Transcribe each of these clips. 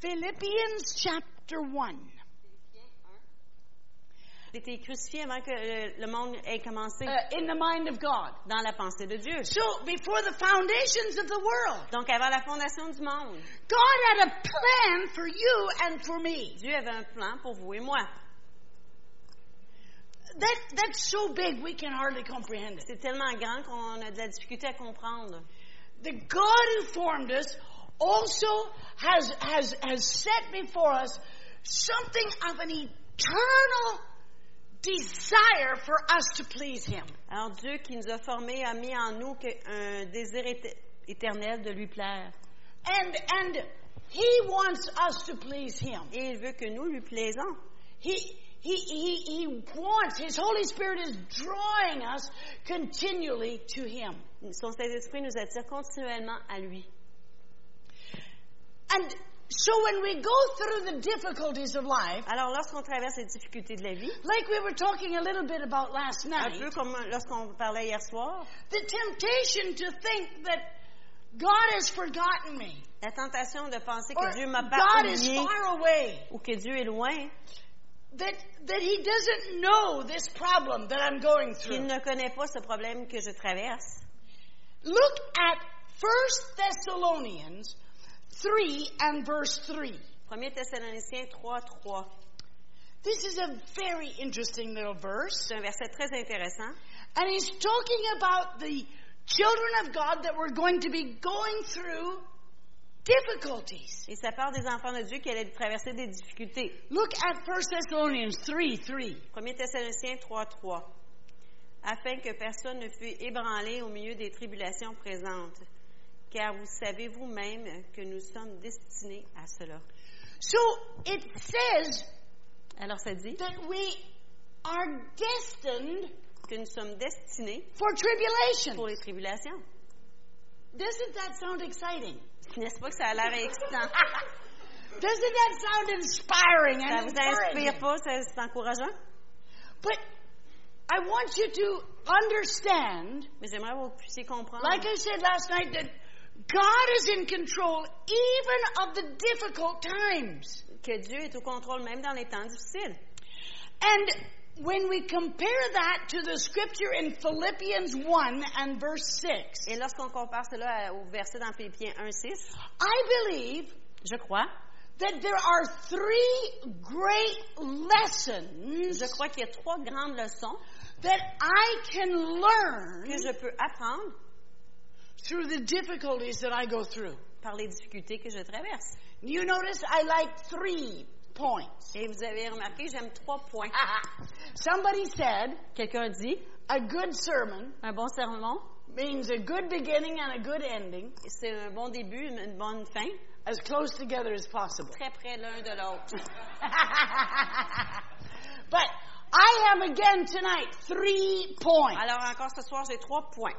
Philippians chapter 1. Il était crucifié avant que le, le monde ait commencé uh, in the mind of God. dans la pensée de Dieu. So, before the foundations of the world, Donc, avant la fondation du monde, God had a plan for you and for me. Dieu avait un plan pour vous et moi. That, that's so big we can hardly comprehend it. C'est tellement grand qu'on a de la difficulté à comprendre. The God who formed us also has, has, has set before us something of an eternal desire for us to please Him. Alors, Dieu qui nous a formés a mis en nous un désir éternel de lui plaire. And, and He wants us to please Him. Et il veut que nous lui plaisons. He, he, he, he wants, His Holy Spirit is drawing us continually to Him. Son Saint-Esprit nous attire continuellement à lui. And so when we go through the difficulties of life, Alors, lorsqu'on traverse les difficultés de la vie, like we were talking a little bit about last night, un peu comme lorsqu'on parlait hier soir, the temptation to think that God has forgotten me, la tentation de penser que Dieu m'a pas God is oublié far away, ou que Dieu est loin, that, that He doesn't know this problem that I'm going through. ne connaît pas ce problème que je traverse. Look at 1 Thessalonians 3 and verse 3. 1 Thessaloniciens 3, 3. This is a very interesting little verse. C'est un verset très intéressant. And he's talking about the children of God that were going to be going through difficulties. Et ça parle des enfants de Dieu qui allaient traverser des difficultés. Look at 1 Thessalonians 3 3. 1 Thessaloniciens 3, 3. Afin que personne ne fût ébranlé au milieu des tribulations présentes. Car vous savez vous-même que nous sommes destinés à cela. So it says Alors ça dit that we are destined que nous sommes destinés for tribulation. pour les tribulations. Doesn't that sound exciting? N'est-ce pas que ça a l'air excitant? Doesn't that sound inspiring Ça and vous inspire pas? Ça- C'est encourageant? But I want you to understand, Mais j'aimerais que vous puissiez comprendre. like I said last night, that God is in control even of the difficult times. que Dieu est au contrôle même dans les temps difficiles. And when we compare that to the scripture in Philippians 1 and verse 6, Et lorsqu'on compare cela au verset dans Philippiens 1, 6, I believe je crois, that there are three great lessons je crois qu'il y a trois grandes leçons that I can learn que je peux apprendre through the difficulties that I go through. par les difficultés que je traverse. You notice I like three points. Et vous avez remarqué, j'aime trois points. Somebody said Quelqu'un dit, a good sermon un bon sermon, means a good beginning and a good ending c'est un bon début, une une bonne fin, as close together as possible. très près l'un de l'autre. but I have again tonight three points. Alors encore ce soir, j'ai trois points.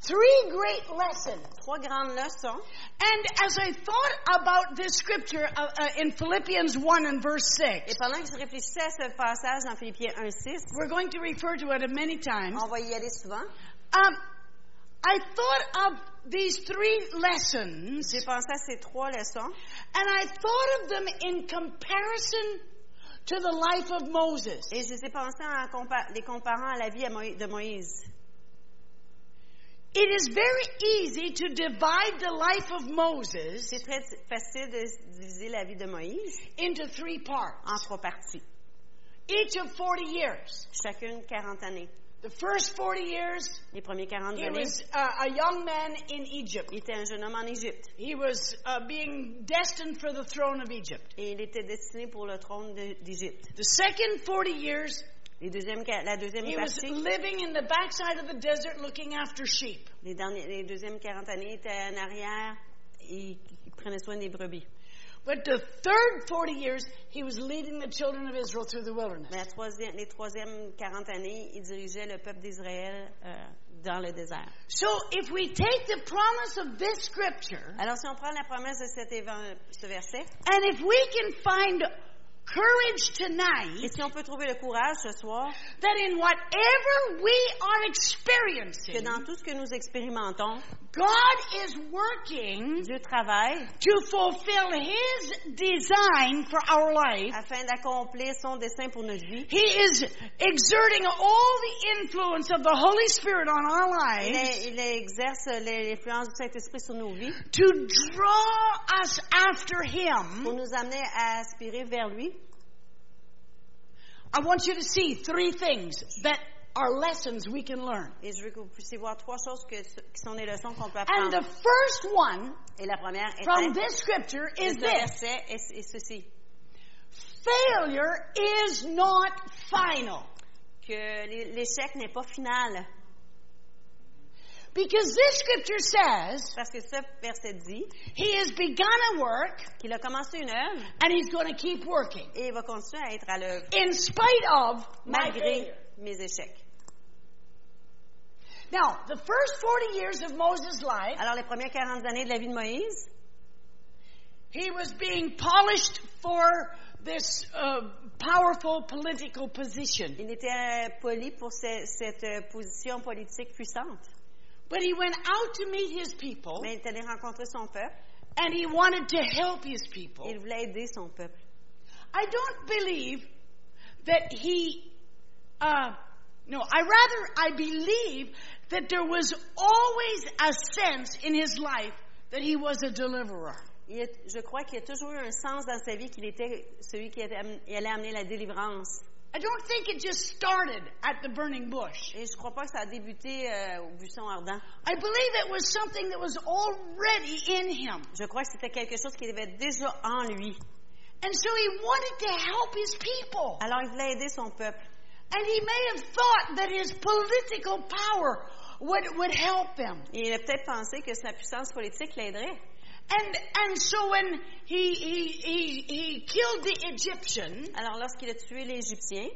Three great lessons. Trois grandes leçons. And as I thought about this scripture uh, uh, in Philippians 1 and verse 6, Et pendant que je réfléchissais à ce passage dans Philippiens 1, 6, we're going to refer to it many times. on va y aller souvent. Um, I thought of these three lessons J'ai pensé à ces trois leçons and I thought of them in comparison to the life of Moses. et je les ai pensées en les comparant à la vie de Moïse. It is very easy to divide the life of Moses C'est très facile de diviser la vie de Moïse into three parts, en trois parties, each of 40 years. chacune 40 années. The first 40 years, Les premiers 40 he années, was uh, a young man in Egypt. il était un jeune homme en Égypte He was uh, being destined for the throne of Egypt. et il était destiné pour le trône de- d'Égypte. The second 40 years, Les deuxièmes La deuxième he was partie, living in the backside of the desert looking after sheep. les, derniers, les deuxièmes 40 années, était en arrière et il prenait soin des brebis. But the third 40 years, he was leading the children of Israel through the wilderness. Mais la troisième, les troisièmes 40 années, il dirigeait le peuple d'Israël euh, dans le désert. So if we take the promise of this scripture, Alors, si on prend la promesse de cet évan- ce verset, and if we can find courage et tonight si on peut trouver le courage ce soir, that in whatever we are que experiencing, dans tout ce que nous expérimentons, God is working Dieu travaille to fulfill His design for our life. afin d'accomplir son dessein pour notre vie. He is exerting all the influence of the Holy Spirit on our Il, lives est- il exerce l'influence du Saint-Esprit sur nos vies to draw us after pour Him. nous amener à aspirer vers lui. I want you to see three things that are lessons we can learn. Et je veux que vous puissiez voir trois choses que- qui sont des leçons qu'on peut And apprendre. the first one Et la première est from this scripture is ce this verset est, est ceci, failure is not final. que l'é- l'échec n'est pas final. Because this scripture says Parce que ce verset dit he has begun a work qu'il a commencé une œuvre and he's going to keep working et il va continuer à être à l'œuvre in spite of my malgré mes échecs. Now, the first 40 years of Moses' life, Alors, les premières 40 années de la vie de Moïse, he was being polished for this uh, powerful political position. il était poli pour ce- cette euh, position politique puissante. But he went out to meet his people Mais il est allé rencontrer son peuple and he wanted to help his people. il voulait aider son peuple. I don't believe that he, uh, no, I rather, I believe that there was always a sense in his life that he was a deliverer. Il je crois qu'il y a toujours eu un sens dans sa vie qu'il était celui qui allait amener la délivrance. I don't think it just started at the burning bush. Et je crois pas que ça a débuté euh, au buisson ardent. I believe it was something that was already in him. Je crois que c'était quelque chose qui avait déjà en lui. And so he wanted to help his people. Alors il voulait aider son peuple. And he may have thought that his political power would, would help them. Et il a peut-être pensé que sa puissance politique l'aiderait. And, and so when he, he, he, he killed the Egyptian, Alors lorsqu'il a tué l'Égyptien,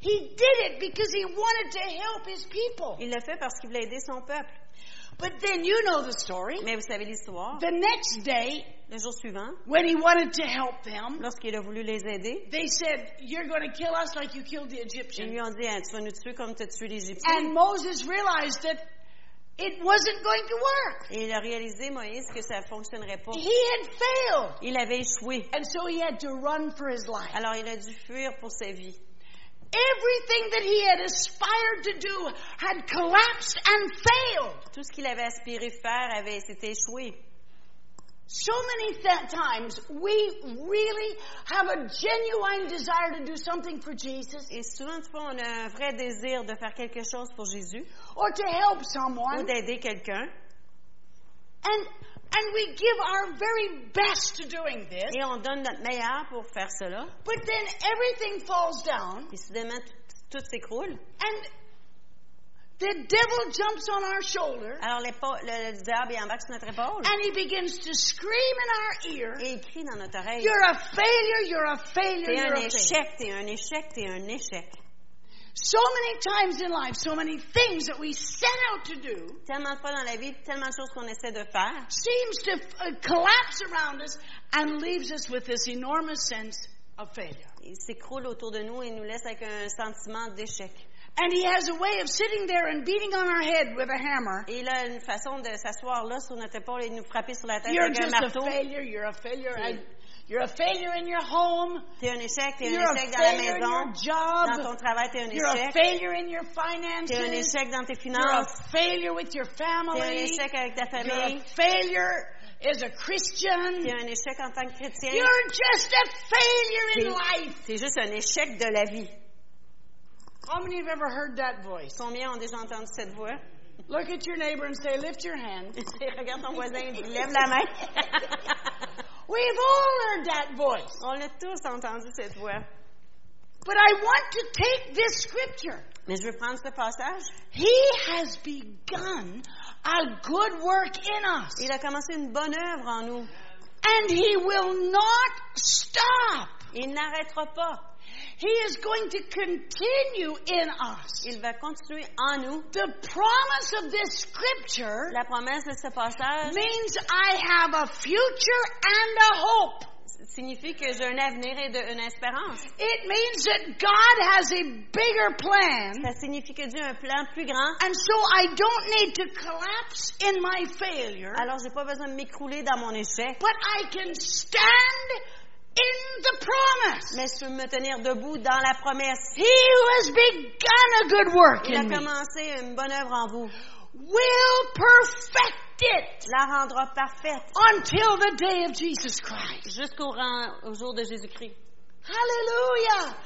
he did it because he wanted to help his people. il l'a fait parce qu'il voulait aider son peuple. But then you know the story. Mais vous savez l'histoire. The next day, Le jour suivant, when he wanted to help them, lorsqu'il a voulu les aider, they said, You're going to kill us like you killed the ils Egyptian. lui ont dit Hein, Tu vas nous tuer comme tu as tué And l'Égyptien. Moses realized that it wasn't going to work. Et il a réalisé, Moïse, que ça ne fonctionnerait pas. He had failed. Il avait échoué. And so he had to run for his life. Alors il a dû fuir pour sa vie. Everything that he had aspired to do had collapsed and failed. Tout ce qu'il avait aspiré faire avait s'était échoué. So many th- times we really have a genuine desire to do something for Jesus Et souvent, tu vois, on a un vrai désir de faire quelque chose pour Jésus or to help someone. ou d'aider quelqu'un. and and we give our very best to doing this Et on donne notre meilleur pour faire cela. but then everything falls down Et soudainement, tout, s'écroule. and the devil jumps on our shoulder Alors le, le diable est en bas sur notre épaule. and he begins to scream in our ear Et il crie dans notre oreille. you're a failure you're a failure T'es un échec, t'es un échec, t'es un échec. So many times in life so many things that we set out to do Tellement de fois dans la vie, tellement de choses qu'on essaie de faire, seems to uh, collapse around us and leaves us with this enormous sense of failure. il s'écroule autour de nous et nous laisse avec un sentiment d'échec. And he has a way of sitting there and beating on our head with a hammer. Et il a une façon de s'asseoir là sur notre épaule et de nous frapper sur la tête You're avec un just a failure, you're a failure, Sí. and you're a failure in your home, T'es un échec, t'es you're un a échec dans la maison, job, dans ton travail, t'es un you're a échec, failure in your t'es un échec dans tes you're a finances, failure with your t'es un échec avec ta you're famille, a failure as a Christian, t'es un échec en tant que chrétien, you're just a failure in life. t'es juste un échec de la vie. How many have ever heard that voice? Combien ont déjà entendu cette voix? Look at your neighbor and say, lift your hand. Regarde ton voisin et dis, lève la main. We've all heard that voice. On l'a tous entendu cette voix. But I want to take this scripture. Mais je veux prendre ce passage. He has begun a good work in us. Il a commencé une bonne œuvre en nous. And he will not stop. Il n'arrêtera pas. He is going to continue in us. Il va continuer en nous. The promise of this scripture La promesse de ce passage means I have a future and a hope. signifie que j'ai un avenir et de- une espérance. It means that God has a bigger plan. Ça signifie que Dieu a un plan plus grand. And so I don't need to collapse in my failure, Alors, j'ai pas besoin de m'écrouler dans mon échec, but I can stand in the promise. mais peux me tenir debout dans la promesse. He who has begun a good work Il a in me commencé une bonne œuvre en vous. will perfect it La rendra parfaite until the day of Jesus Christ. jusqu'au au jour de Jésus-Christ. Hallelujah.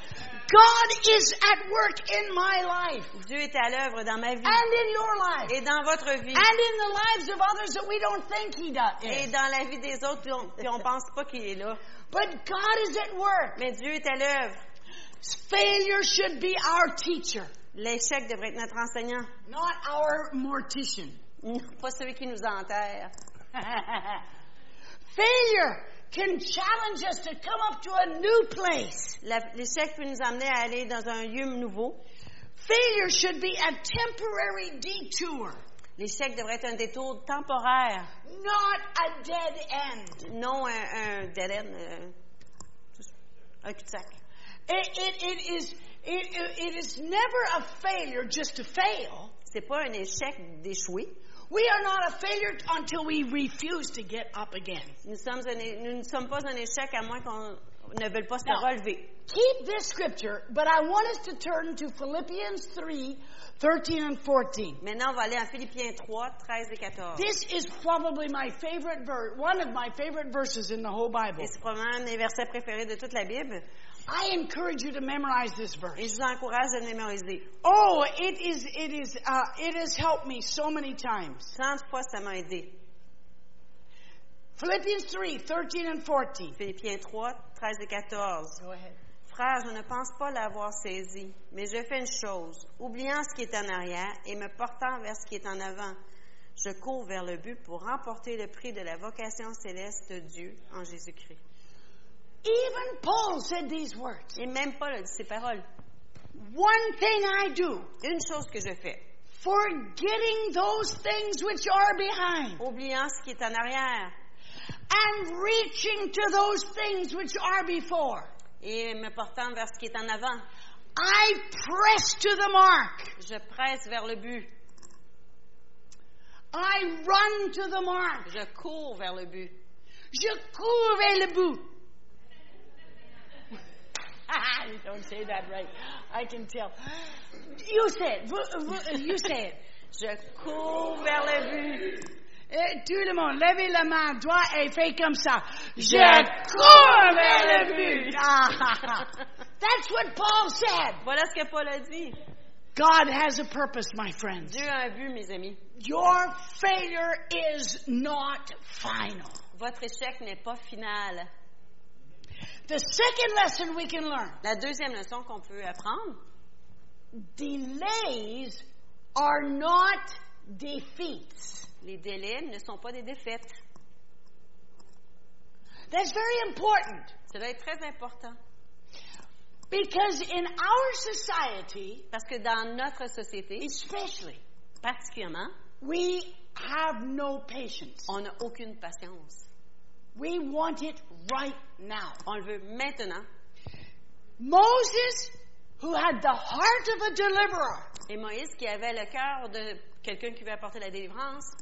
God is at work in my life Dieu est à l'œuvre dans ma vie and in your life et dans votre vie and in the lives of others that we don't think He et does. dans la vie des autres, puis on, on pense pas qu'il est là. But God is at work. Mais Dieu est à l'œuvre. Failure should be our teacher, L'échec devrait être notre enseignant, not our mortician. pas celui qui nous enterre. Failure can challenge us to come up to a new place. La- L'échec peut nous amener à aller dans un lieu nouveau. Failure should be a temporary detour, L'échec devrait être un détour temporaire, not a dead end. non un, un dead end, euh, un cul-de-sac. It, it, it is it, it- is never a failure just to fail. C'est pas un échec d'échouer. We are not a failure until we refuse to get up again. Nous, sommes un nous ne sommes pas un échec à moins qu'on ne veuille pas se relever. Keep this scripture, but I want us to turn to Philippians 3, 13 and 14. Maintenant, on va aller en Philippiens 3, 13 et 14. This is probably my favorite verse, one of my favorite verses in the whole Bible. Et c'est probablement un des versets préférés de toute la Bible. I encourage you to memorize this Et verse. je vous encourage de le mémoriser. Oh, it is, it is, uh, it has helped me so many times. 30 fois, ça m'a aidé. Philippians 3, 13 and 14. Philippiens 3, 13 et 14. Go ahead. Frère, je ne pense pas l'avoir saisi, mais je fais une chose, oubliant ce qui est en arrière et me portant vers ce qui est en avant. Je cours vers le but pour remporter le prix de la vocation céleste de Dieu en Jésus-Christ. Even Paul said these words. Et même Paul a dit ces paroles. One thing I do, Une chose que je fais, forgetting those things which are behind oubliant ce qui est en arrière and reaching to those things which are before. et me portant vers ce qui est en avant, I press to the mark. je presse vers le but. I run to the mark. Je cours vers le but. Je cours vers le but. Ah, you don't say that right. I can tell. You say it. Vous- vous- You say it. Je cours vers le but. Eh, tout le monde, levez la main droite et faites comme ça. Je Je cours vers le but. Ah, That's what Paul said. Voilà ce que Paul a dit. God has a purpose, my friends. Dieu a un but, mes amis. Your failure is not final. Votre échec n'est pas final. The second lesson we can learn La deuxième leçon qu'on peut apprendre, delays are not defeats. Les délais ne sont pas des défaites. That's very important Cela est très important because in our society, parce que dans notre société, especially, particulièrement, we have no patience. on n'a aucune patience. We want it right now. On le veut maintenant. Moses, who had the heart of a deliverer, Et Moïse, qui avait le cœur de quelqu'un qui veut apporter la délivrance,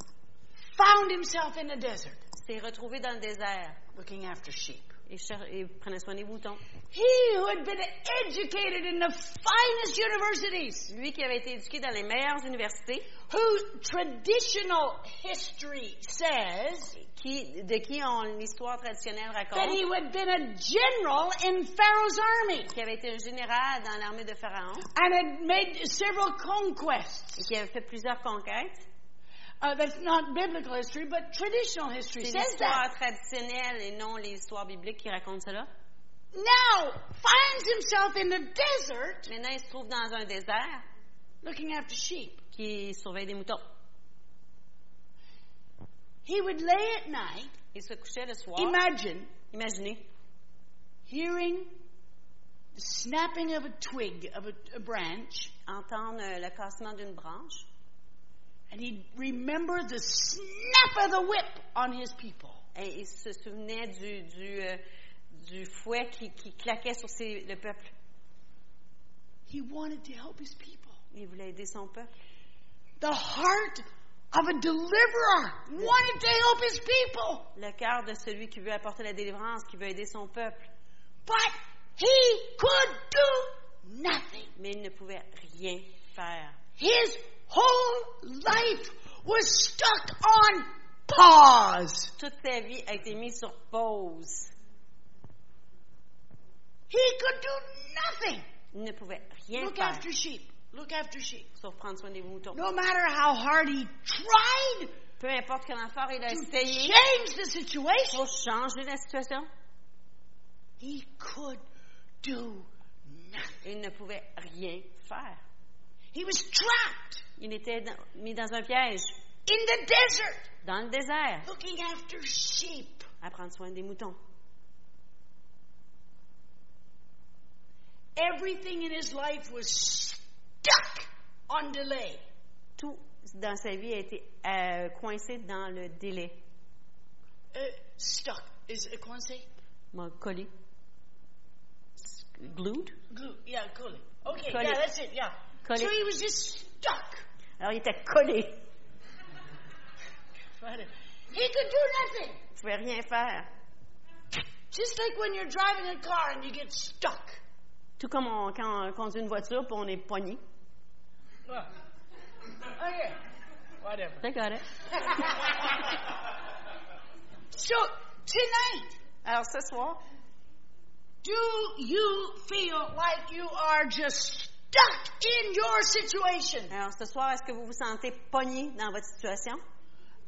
found himself in the desert s'est retrouvé dans le désert looking after sheep. et, et prenait soin des boutons. He who had been educated in the finest universities, Lui qui avait été éduqué dans les meilleures universités, who traditional history says qui, de qui on, l'histoire traditionnelle that raconte, he had been a general in Pharaoh's army qui avait été un général dans l'armée de Pharaon and had made several conquests. et qui avait fait plusieurs conquêtes. Uh, that's not biblical history, but traditional history C'est says l'histoire that. traditionnelle et non l'histoire biblique qui raconte cela. Now finds himself in the desert Maintenant, il se trouve dans un désert looking after sheep. qui surveille des moutons. He would lay at night, Il se couchait le soir. imagine Imaginez, hearing the snapping of a twig of a, a branch, entendre euh, le cassement d'une branche and he'd remember the snap of the whip on his people. et il se souvenait du, du, euh, du fouet qui, qui claquait sur ses- le peuple. He wanted to help his people. Il voulait aider son peuple. The heart of a deliverer wanted to help his people. Le cœur de celui qui veut apporter la délivrance, qui veut aider son peuple. But he could do nothing. Mais il ne pouvait rien faire. His whole life was stuck on pause. Toute sa vie a été mise sur pause. He could do nothing. Il ne pouvait rien Look faire, after sheep. Look after sheep. sauf prendre soin des moutons. No matter how hard he tried Peu importe quel effort il a to essayé change the situation, pour changer la situation, he could do nothing. il ne pouvait rien faire. He was trapped Il était dans- mis dans un piège, in the desert dans le désert, looking after sheep. à prendre soin des moutons. Everything in his life was stuck on delay. Tout dans sa vie a été euh, coincé dans le délai. Uh, stuck. Is it coincé? M'a collé. Glued? Glue. Yeah, collé. Okay, Collé. yeah, that's it, yeah. Collé. So he was just stuck. Alors, il était collé. He could do nothing. Il pouvait rien faire. Just like when you're driving a car and you get stuck. Tout comme on- quand on conduit une voiture puis on est pogné. Okay. Whatever. I got it. So, tonight, Alors, ce soir, do you feel like you are just stuck in your situation? alors ce soir, est-ce que vous vous sentez pogné dans votre situation?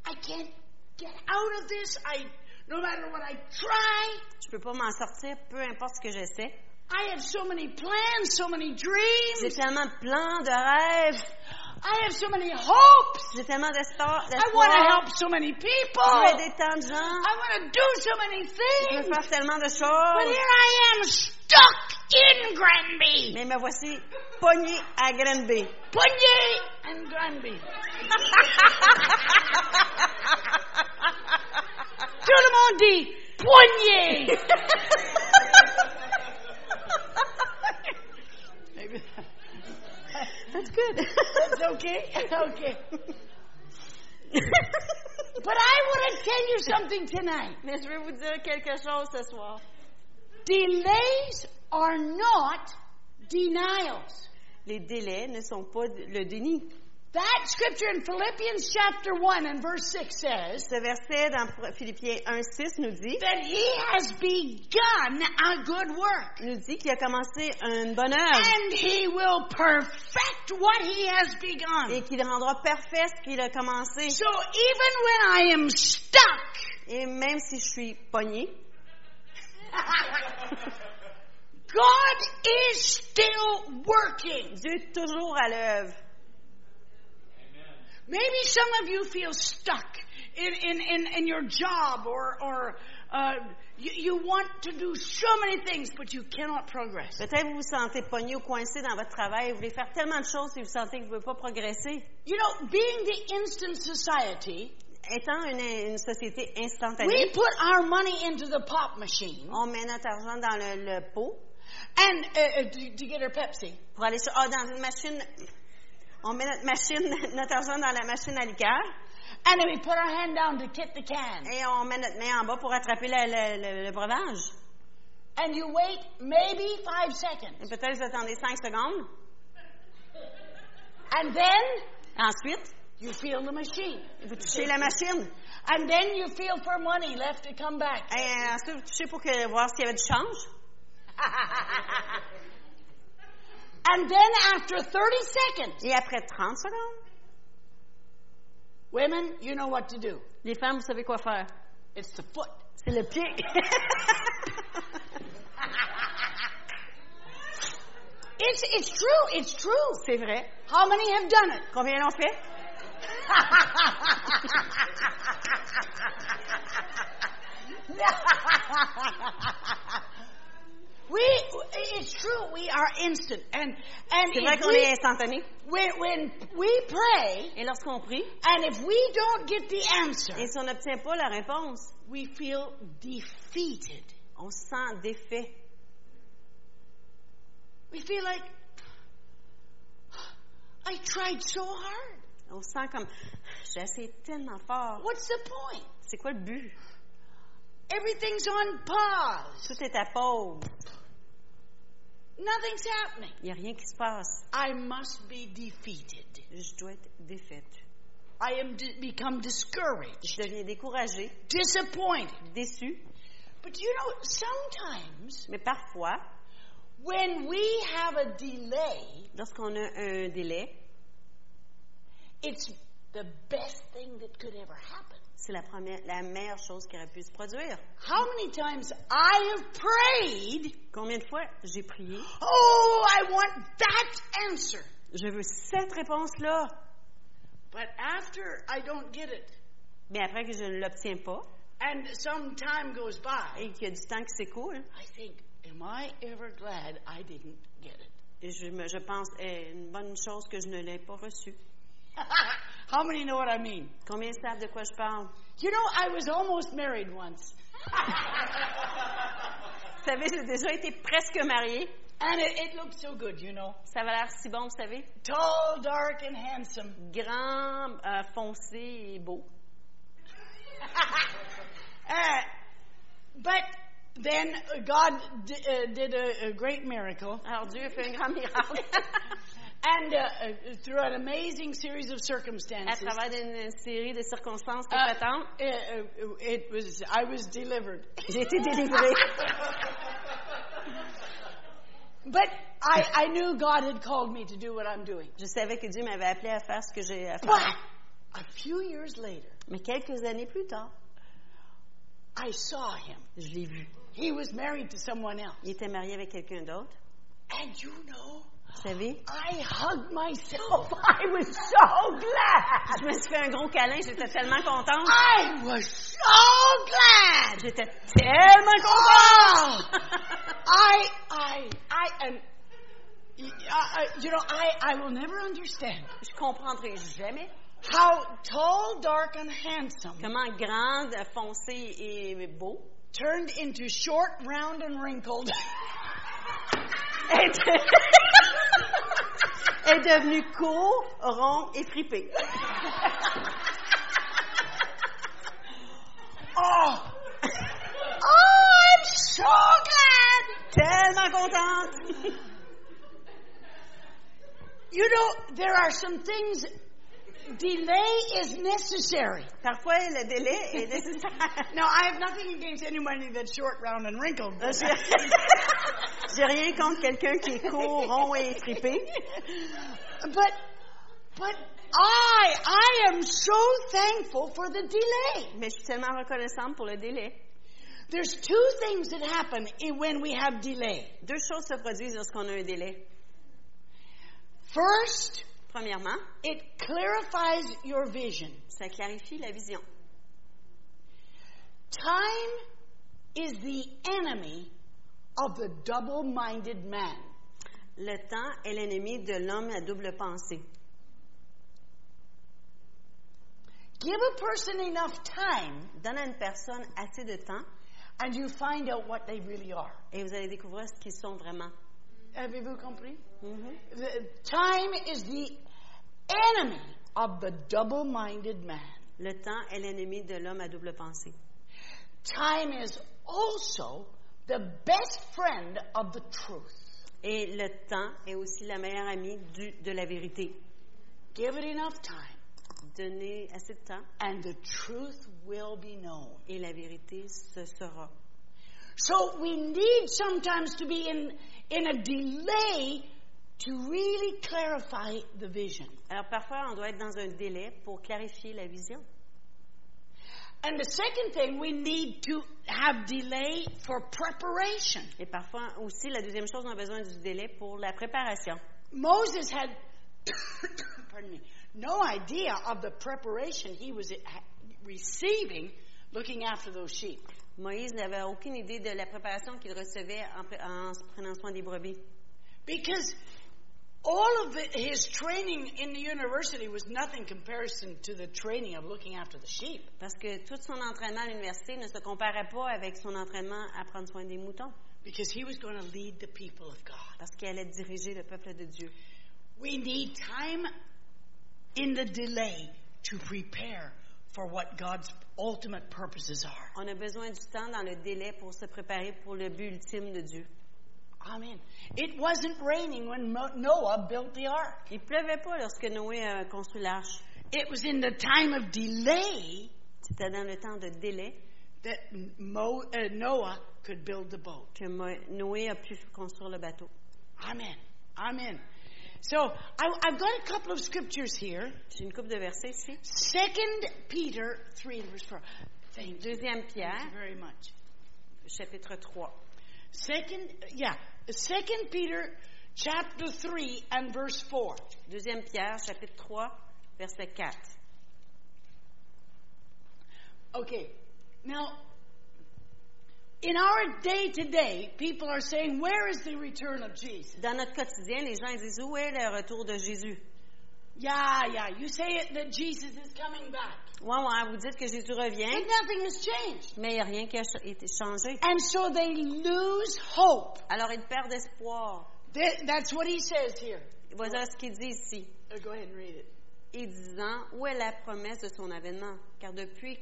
I can't get out of this. I, no matter what I try, Je peux pas m'en sortir, peu importe ce que j'essaie. I have so many plans, so many J'ai dreams. tellement de plans, de rêves, I have so many hopes. j'ai tellement d'espoir. I want to help so many Je veux people. aider tant de gens. I want to do so many Je things. veux faire tellement de choses. But here I am stuck in Granby. Mais me voici pogné à Granby. Punye and Granby. Tout le monde dit poignée. That's good. that's okay? Okay. But I want to tell you something tonight. Mais je vais vous dire quelque chose ce soir. Delays are not denials. Les délais ne sont pas le déni. That scripture in Philippians chapter 1 and verse 6 says Ce verset dans Philippiens 1.6 nous dit, that he has begun a good work. nous dit qu'il a commencé une bonne œuvre And he will perfect what he has begun. et qu'il rendra parfait ce qu'il a commencé. So even when I am stuck, Et même si je suis pogné, God is still working. Dieu est toujours à l'œuvre. Maybe some of you feel stuck in, in, in, in your job or, or uh, you, you want to do so many things, but you cannot progress. Peut-être vous vous sentez pogné ou coincé dans votre travail, vous voulez faire tellement de choses et vous sentez que vous ne pouvez pas progresser. You know, being the instant society, Étant une, une société we put our money into the pop machine on met notre argent dans le, le pot and uh, uh, to, to get our Pepsi. pour aller sur- ah, dans une machine. On met notre machine, notre argent dans la machine à liqueur And then we put our hand down to kick the can. et on met notre main en bas pour attraper le, le- le- le breuvage. And you wait maybe five seconds. Et peut-être vous attendez cinq secondes. And then Ensuite, you feel the machine. vous touchez la machine. And then you feel for money left to come back. Et ensuite, vous touchez pour que, voir s'il y avait du change. and then after 30 seconds, Et après 30 secondes, women, you know what to do. les femmes, vous savez quoi faire. It's the foot. C'est le pied. It's, it's true. It's true. C'est vrai. How many have done it? Combien l'ont fait? C'est vrai qu'on est instantané. when, when we pray, Et lorsqu'on prie, and if we don't get the answer, et si on n'obtient pas la réponse, we feel defeated. On se sent défait. We feel like, I tried so hard. On se sent comme, j'ai essayé tellement fort. What's the point? C'est quoi le but? Everything's on pause. Tout est à pause. Nothing's happening. Il n'y a rien qui se passe. I must be defeated. Je dois être défaite. I am become discouraged, Je deviens découragée, disappointed. déçue. But you know, sometimes Mais parfois, when we have a delay, lorsqu'on a un délai, it's the best thing that could ever happen. C'est la, première, la meilleure chose qui aurait pu se produire. How many times I have prayed, Combien de fois j'ai prié? oh, I want that answer. Je veux cette réponse-là. But after I don't get it, Mais après que je ne l'obtiens pas and some time goes by, et qu'il y a du temps qui s'écoule, I think, am I ever glad I didn't get it? et je, me- je pense est une bonne chose que je ne l'ai pas reçue. How many know what I mean? Combien savent de quoi je parle? You know, I was almost married once. Vous savez, j'ai déjà été presque mariée. And it, it looked so good, you know. Ça avait l'air si bon, vous savez. Tall, dark, and handsome. Grand, euh, foncé et beau. Uh, but then God di- uh, did a, a great miracle. Alors Dieu a fait un grand miracle. And uh, uh, through an amazing series of à circumstances, travers une série de circonstances uh, épatantes, uh, uh, it was, I was delivered. j'ai été délivrée. But I, I knew God had called me to do what I'm doing. Je savais que Dieu m'avait appelé à faire ce que j'ai à But faire. a few years later, Mais quelques années plus tard, I saw him. je l'ai vu. He was married to someone else. Il était marié avec quelqu'un d'autre. And you know, savez, I hugged myself. I was so glad. je me suis fait un gros câlin, j'étais tellement contente. I was so glad. J'étais tellement Oh, contente. I, I, I, and y- I, I- you know, I, I will never understand Je comprendrai jamais how tall, dark, and handsome comment grande, foncé et beau turned into short, round, and wrinkled. est, est devenu court, rond et fripé. Oh, oh, I'm so glad. Tellement contente. You know, there are some things. Delay is necessary. Parfois, le délai est nécessaire. Now, I have nothing against anybody that's short, round, and wrinkled. but- J'ai rien contre quelqu'un qui est court, rond et fripé. But, but I, I am so thankful for the delay. Mais je suis tellement reconnaissante pour le délai. There's two things that happen when we have delay. Deux choses se produisent lorsqu'on a un délai. First, Premièrement, it clarifies your vision. ça clarifie la vision. Time is the enemy of the double-minded man. Le temps est l'ennemi de l'homme à double pensée. Give a person enough time Donne à une personne assez de temps and you find out what they really are. et vous allez découvrir ce qu'ils sont vraiment. Avez-vous compris? Mhm. The time is the enemy of the double-minded man. Le temps est l'ennemi de l'homme à double pensée. Time is also the best friend of the truth. Et le temps est aussi la meilleure amie du, de la vérité. Give it enough time, Donnez assez de temps and the truth will be known. et la vérité se saura. So we need sometimes to be in, in a delay to really clarify the vision. Alors parfois, on doit être dans un délai pour clarifier la vision. And the second thing, we need to have delay for preparation. Et parfois aussi, la deuxième chose, on a besoin du délai pour la préparation. Moses had, pardon me, no idea of the preparation he was receiving looking after those sheep. Moïse n'avait aucune idée de la préparation qu'il recevait en, en prenant soin des brebis. Because all of it, his training in the university was nothing comparison to the training of looking after the sheep. Parce que tout son entraînement à l'université ne se comparait pas avec son entraînement à prendre soin des moutons. Because he was going to lead the people of God. Parce qu'il allait diriger le peuple de Dieu. We need time in the delay to prepare for what God's ultimate purposes are. On a besoin du temps dans le délai pour se préparer pour le but ultime de Dieu. Amen. It wasn't raining when Mo- Noah built the ark. Il pleuvait pas lorsque Noé a construit l'arche. It was in the time of delay C'était dans le temps de délai that Mo, uh, Noah could build the boat. que Mo- Noé a pu construire le bateau. Amen. Amen. So I, I've got a couple of scriptures here. J'ai une coupe de versets ici. Second Peter three and verse four. Thank you. Deuxième Thank Pierre, you very much. chapitre 3. Second, yeah, Second Peter chapter three and verse four. Deuxième Pierre, chapitre 3, verset 4. Okay, now in our day to day, people are saying, "Where is the return of Jesus?" Dans notre quotidien, les gens disent Où est le retour de Jésus Yeah, yeah. You say it that Jesus is coming back, Ouais, ouais, vous dites que Jésus revient, and nothing has changed, mais il n'y a rien qui a été changé. and so they lose hope. Alors ils perdent espoir. That- That's what he says here. Voilà ce qu'il dit ici. Uh, go ahead and read it. Et disant Où est la promesse de son avènement? Car depuis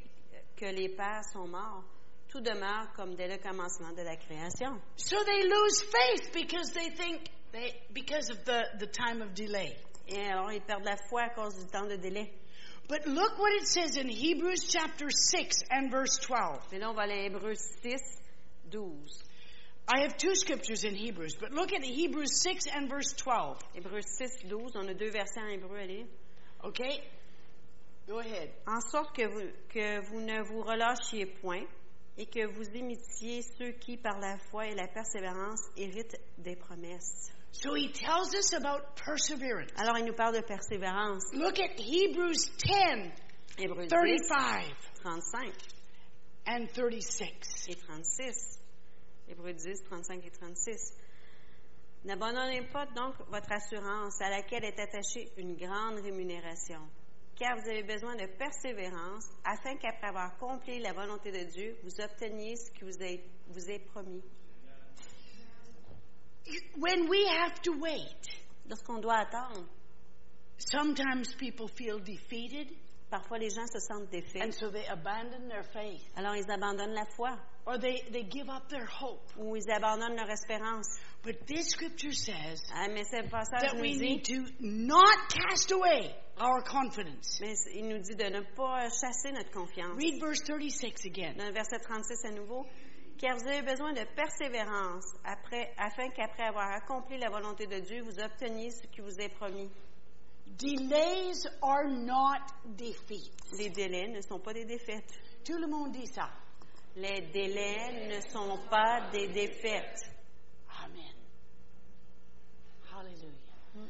que les pères sont morts, tout demeure comme dès le commencement de la création. So they lose faith because they think they because of the, the time of delay. Et alors ils perdent la foi à cause du temps de délai. But look what it says in Hebrews chapter 6 and verse 12. Mais là, on va aller à Hébreux 6, 12. I have two scriptures in Hebrews, but look at Hebrews 6 and verse 12. Hébreux 6, 12. On a deux versets en hébreu à lire. Okay? Go ahead. En sorte que vous, que vous ne vous relâchiez point et que vous imitiez ceux qui, par la foi et la persévérance, héritent des promesses. So he tells us about perseverance. Alors, il nous parle de persévérance. Look at Hebrews 10, Hébreux 10, 35 35 and 36. et 36. Hébreux 10, 35 et 36. N'abandonnez pas donc votre assurance à laquelle est attachée une grande rémunération, car vous avez besoin de persévérance afin qu'après avoir accompli la volonté de Dieu, vous obteniez ce qui vous est, vous est promis. When we have to wait, Lorsqu'on doit attendre, sometimes people feel defeated, parfois les gens se sentent défaits, and so they abandon their faith. alors ils abandonnent la foi Or they, they give up their hope. ou ils abandonnent leur espérance. But this scripture says Ah, mais ce passage that nous we dit, need to not cast away our confidence. mais il nous dit de ne pas chasser notre confiance. Read verse 36 again. Dans verset 36 à nouveau, car vous avez besoin de persévérance après, afin qu'après avoir accompli la volonté de Dieu, vous obteniez ce qui vous est promis. Delays are not defeats. Les délais ne sont pas des défaites. Tout le monde dit ça. Les délais ne sont pas des défaites. Amen. Hallelujah.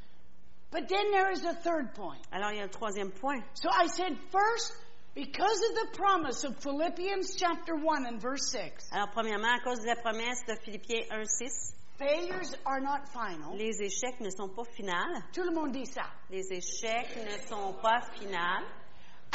But then there is a third point. Alors il y a le troisième point. So I said first, because of the promise of Philippians chapter 1 and verse 6, Alors premièrement, à cause de la promesse de Philippiens 1, 6, failures are not final. les échecs ne sont pas finales. Tout le monde dit ça. Les échecs ne sont pas finales.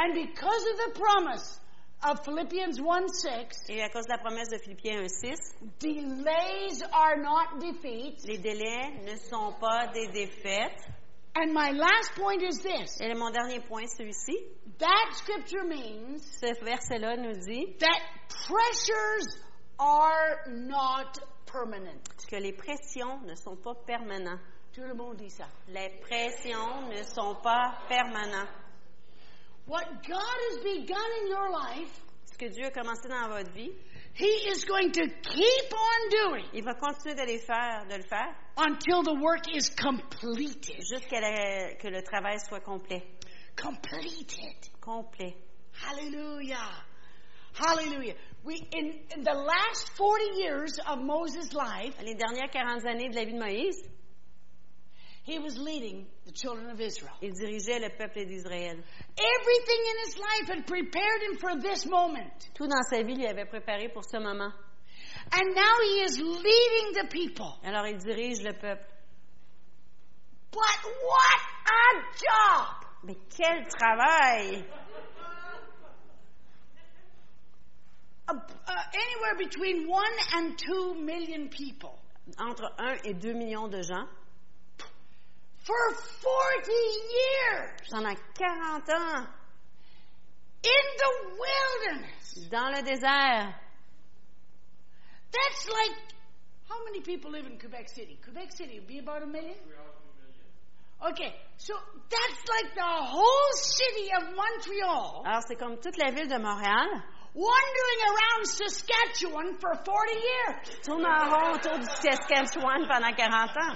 And because of the promise of Philippians 1 6, Et à cause de la promesse de Philippiens 1, 6, delays are not defeats. les délais ne sont pas des défaites. And my last point is this Et mon dernier point, celui-ci. that scripture means Ce verset-là nous dit that pressures are not permanent. que les pressions ne sont pas permanentes. Tout le monde dit ça. Les pressions ne sont pas permanentes. What God has begun in your life, Ce que Dieu a commencé dans votre vie, He is going to keep on doing il va continuer de les faire, de le faire, until the work is completed. jusqu'à que le travail soit complet. Completed. Complet. Hallelujah. Hallelujah. We in, in the last 40 years of Moses' life, Les dernières 40 années de la vie de Moïse, he was leading the children of Israel. il dirigeait le peuple d'Israël. Everything in his life had prepared him for this moment. Tout dans sa vie lui avait préparé pour ce moment. And now he is leading the people. Alors il dirige le peuple. But what a job! Mais quel travail! Uh, uh, anywhere between one and two million people Entre 1 et 2 millions de gens for 40 years pendant 40 ans in the wilderness. dans le désert. That's like how many people live in Quebec City? Quebec City would be about a million? Okay, so that's like the whole city of Montreal Alors, c'est comme toute la ville de Montréal. Wandering around Saskatchewan for 40 years. Tourne en rond autour du Saskatchewan pendant 40 ans.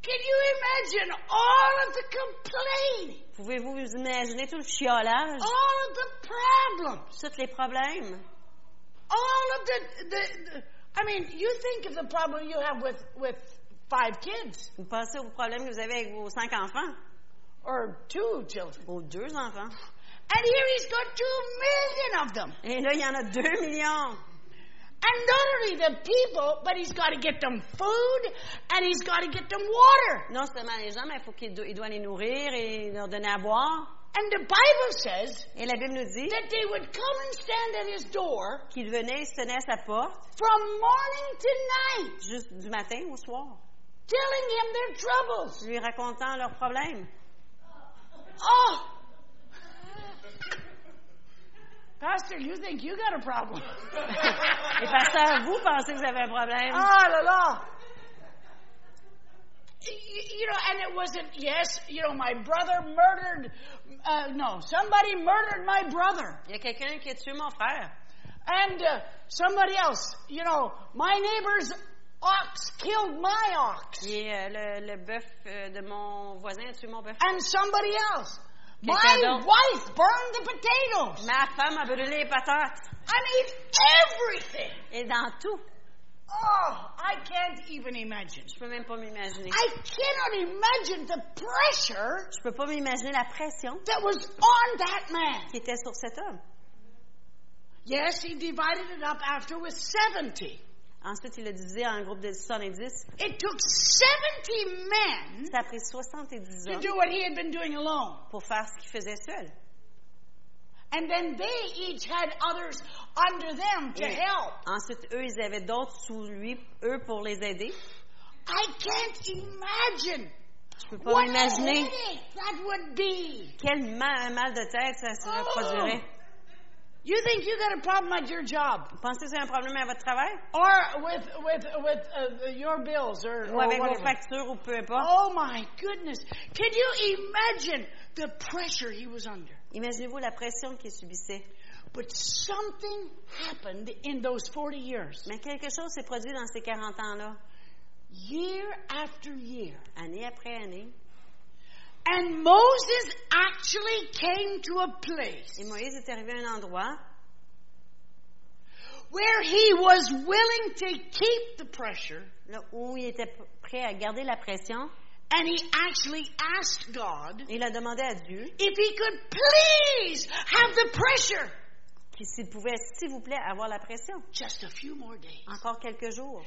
Can you imagine all of the complaining, Pouvez-vous vous imaginer tout le chiolage, all of the problems, tous les problèmes? all of the, the, the I mean, you think of the problem you have with, with five kids Vous pensez aux problèmes que vous avez avec vos cinq enfants, or two children. vos deux enfants. And here he's got two million of them. Et là, il y en a deux millions. And not only the people, but he's got to get them food and he's got to get them water. Non seulement les gens, mais il faut qu'il do- il doit les nourrir et leur donner à boire. And the Bible says Et la Bible nous dit that they would come and stand at his door qu'il venait sonner à sa porte from morning to night, juste du matin au soir, telling him their troubles. lui racontant leurs problèmes. Oh! Pastor, you think you got a problem. Et pasteur, vous pensez que vous avez un problème? Ah la la. Y- You know, and it wasn't, yes, you know, my brother murdered, uh, no, somebody murdered my brother. Il y a quelqu'un qui a tué mon frère. And uh, somebody else, you know, my neighbor's ox killed my ox. Et euh, le, le bœuf euh, de mon voisin a tué mon bœuf. And somebody else. My Quelqu'un d'autre. wife burned the potatoes. Ma femme a brûlé les patates. I mean, everything. Et dans tout. Oh, I can't even imagine. Je peux même pas m'imaginer. I cannot imagine the pressure Je peux pas m'imaginer la pression that was on that man. qui était sur cet homme. Yes, he divided it up after with 70. Ensuite, il a divisé en un groupe de 70. It took 70 men Ça a pris 70 to hommes do what he had been doing alone. pour faire ce qu'il faisait seul. And then they each had others under them to Et help. ensuite, eux, ils avaient d'autres sous lui, eux, pour les aider. I can't imagine Je peux pas what a m'imaginer headache that would be. quel mal, mal de tête ça se Oh. reproduirait. You think you got a problem at your job? Pensez que vous avez un problème à votre travail? or with with with uh, your bills or, Ou or avec vos whatever? factures ou peu importe? Oh my goodness! Can you imagine the pressure he was under? Imaginez-vous la pression qu'il subissait. But something happened in those 40 years. Mais quelque chose s'est produit dans ces 40 ans-là, Year after year. année après année. And Moses actually came to a place Et Moïse est arrivé à un endroit where he was willing to keep the pressure là, où il était prêt à garder la pression. and he actually asked God Et il a demandé à Dieu if he could please have the pressure s'il pouvait, s'il vous plaît, avoir la pression. just a few more days. Encore quelques jours.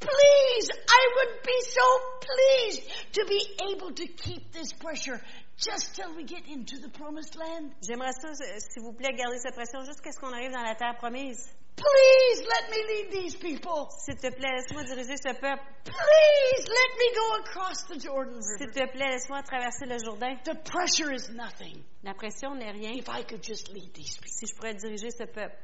Please, I would be so pleased to be able to keep this pressure just till we get into the promised land. J'aimerais ça, s'il vous plaît, garder cette pression jusqu'à ce qu'on arrive dans la terre promise. Please let me lead these people. S'il te plaît, laisse-moi diriger ce peuple. Please let me go across the Jordan S'il te plaît, laisse-moi traverser le Jourdain. The pressure is nothing La pression n'est rien if I could just lead these people. si je pourrais diriger ce peuple.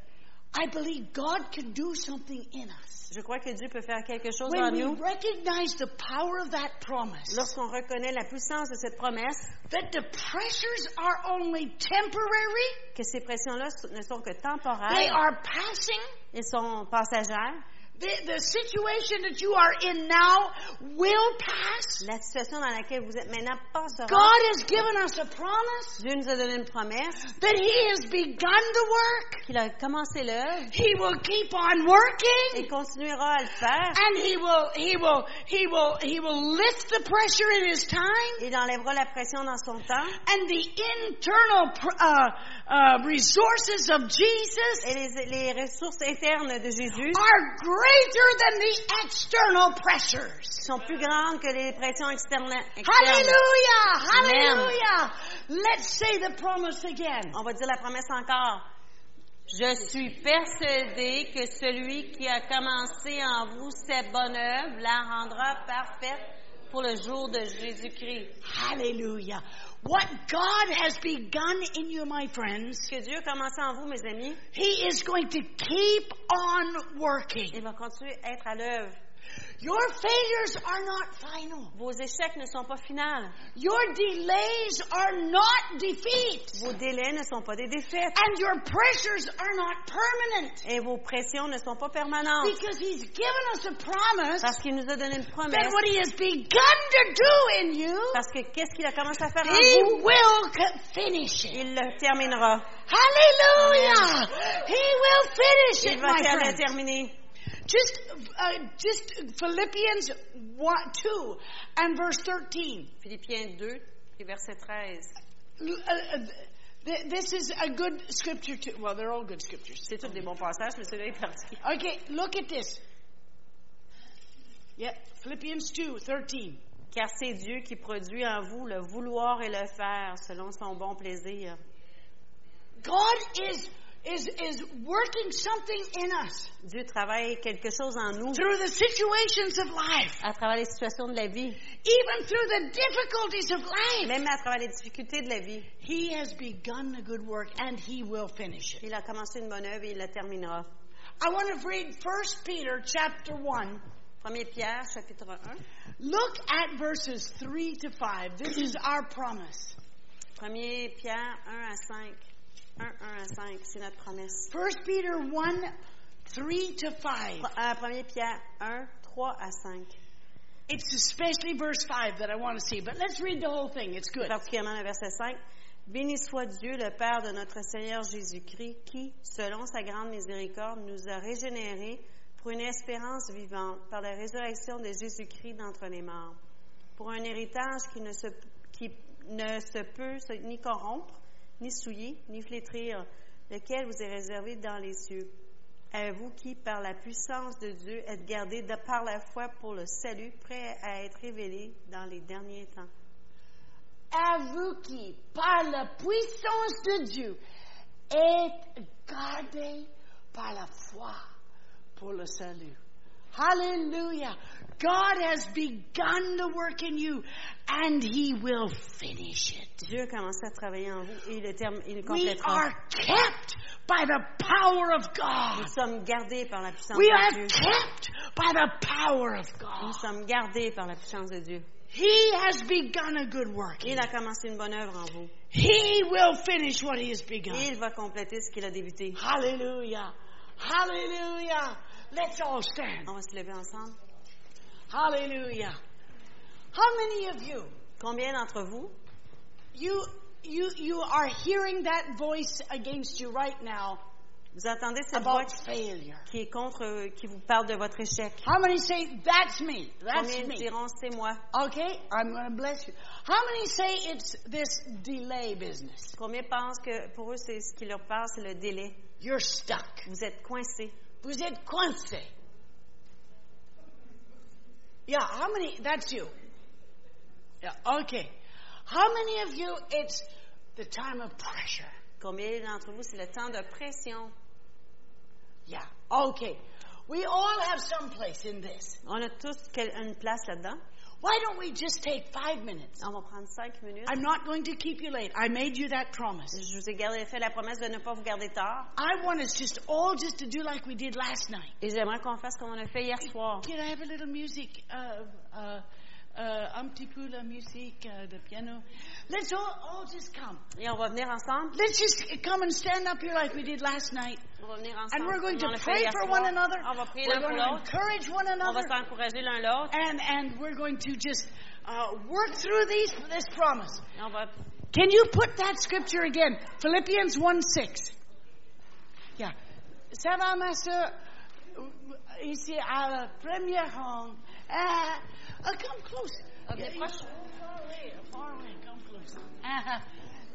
I believe God can do something in us. Je crois que Dieu peut faire quelque chose When en we nous recognize the power of that promise, lorsqu'on reconnaît la puissance de cette promesse, that the pressures are only temporary, que ces pressions-là ne sont que they temporaires, are passing. elles sont passagères. The, the situation that you are in now will pass. La situation dans laquelle vous êtes maintenant passera. God has given us a promise Dieu nous a donné une promesse that He has begun the work. qu'il a commencé l'œuvre He will keep on working. et continuera à le faire. And he will, he will, he will, he will lift the pressure in his time. Il enlèvera la pression dans son temps And the internal uh, uh, resources of Jesus et les, les ressources internes de Jésus are greater than the external pressures. sont plus grandes que les pressions externes. Hallelujah! Hallelujah! Let's say the promise again. On va dire la promesse encore. Je suis persuadé que celui qui a commencé en vous cette bonne œuvre la rendra parfaite pour le jour de Jésus-Christ. Hallelujah. What God has begun in you, my friends, Ce que Dieu a commencé en vous, mes amis, He is going to keep on working. il va continuer à être à l'œuvre. Your failures are not final. Vos échecs ne sont pas finales. Your delays are not defeat. Vos délais ne sont pas des défaites. And your pressures are not permanent. Et vos pressions ne sont pas permanentes. Because He's given us a promise Parce qu'il nous a donné une that promesse. what He has begun to do in you, Parce que qu'est-ce qu'il a commencé à faire en He vous? will co- finish it. Il le terminera. Hallelujah! He will finish Il it, va my faire le friend. terminer. Just, uh, just Philippians 1, 2 and verse 13. Philippiens 2, et verset 13. Uh, uh, th- This is a good scripture too. Well, they're all good scriptures. C'est tous des bons passages, mais celui-là est particulier. Okay, look at this. Yeah, Philippians 2, 13. Car c'est Dieu qui produit en vous le vouloir et le faire selon son bon plaisir. God is, is, is working something in us Dieu travaille quelque chose en nous through the situations of life, à travers les situations de la vie, even through the difficulties of life. même à travers les difficultés de la vie. He has begun a good work and he will finish it. Il a commencé une bonne œuvre et il la terminera. I want to read 1 Peter chapter 1. 1 Pierre, chapitre 1. Look at verses 3 to 5. This is our promise. 1 Pierre 1 à 5. 1, 1 à 5, c'est notre promesse. 1 Peter 1, 3 to 5. Euh, 1 Pierre 1, 3 à 5. It's especially verse 5 that I want to see, but let's read the whole thing. It's good. particulièrement le verset 5. Béni soit Dieu, le Père de notre Seigneur Jésus-Christ, qui, selon sa grande miséricorde, nous a régénérés pour une espérance vivante par la résurrection de Jésus-Christ d'entre les morts, pour un héritage qui ne se, qui ne se peut ni corrompre, ni souiller, ni flétrir, lequel vous est réservé dans les cieux. À vous qui, par la puissance de Dieu, êtes gardés par la foi pour le salut, prêt à être révélé dans les derniers temps? À vous qui, par la puissance de Dieu, êtes gardés par la foi pour le salut? Hallelujah. God has begun the work in you and He will finish it. Dieu a commencé à travailler en vous et le, terme, il le We are kept by the power of God. Nous sommes gardés par la puissance We de are kept by the power of God. Nous sommes gardés par la puissance de Dieu. He has begun a good work. Il a commencé une bonne œuvre en vous. He will finish what He has begun. Il va compléter ce qu'il a débuté. Hallelujah. Hallelujah. Let's all stand. On va se lever ensemble. Hallelujah. How many of you, Combien d'entre vous, you, you, you are hearing that voice against you right now vous entendez cette voix qui est contre, qui vous parle de votre échec? How many say, that's me, that's Combien me? diront c'est moi? Okay, I'm going to bless you. How many say it's this delay business? Combien pensent que pour eux, c'est ce qui leur parle, c'est le délai? You're stuck. Vous êtes coincés. Vous êtes coincé. Yeah, how many? That's you. Yeah, okay. How many of you, it's the time of pressure? Combien d'entre vous, c'est le temps de pression? Yeah, okay. We all have some place in this. On a tous une place là-dedans. Why don't we just take five minutes? On va prendre cinq minutes. I'm not going to keep you late. I made you that promise. Je vous ai gardé- fait la promesse de ne pas vous garder tard. I want us just all just to do like we did last night. Et j'aimerais qu'on fasse comme on a fait hier soir. Can I have a little music? Uh, uh, uh, un petit peu la musique, uh, the piano. Let's all, all just come. Et on va venir ensemble. Let's just come and stand up here like we did last night. On va venir ensemble. And we're going to pray for one another. On va prier We're l'un pour going to l'autre. encourage one On va another. s'encourager l'un l'autre. And, and we're going to just uh, work through these, this promise. On va Can you put that scripture again? Philippians 1 6. Yeah. Ça va, ma soeur? Ici, à la première rang. Ah, uh, come close. Ok, Yeah, proche. Far away, far away, come close.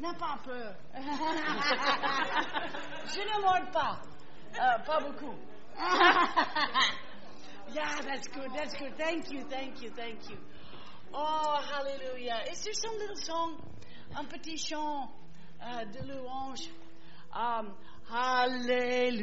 N'aie pas peur. Je ne mords pas. Euh, pas beaucoup. Yeah, that's good. That's good. Thank you. Thank you. Thank you. Oh, hallelujah. Is there some little song, un petit chant uh, de louange? Um, hallelujah.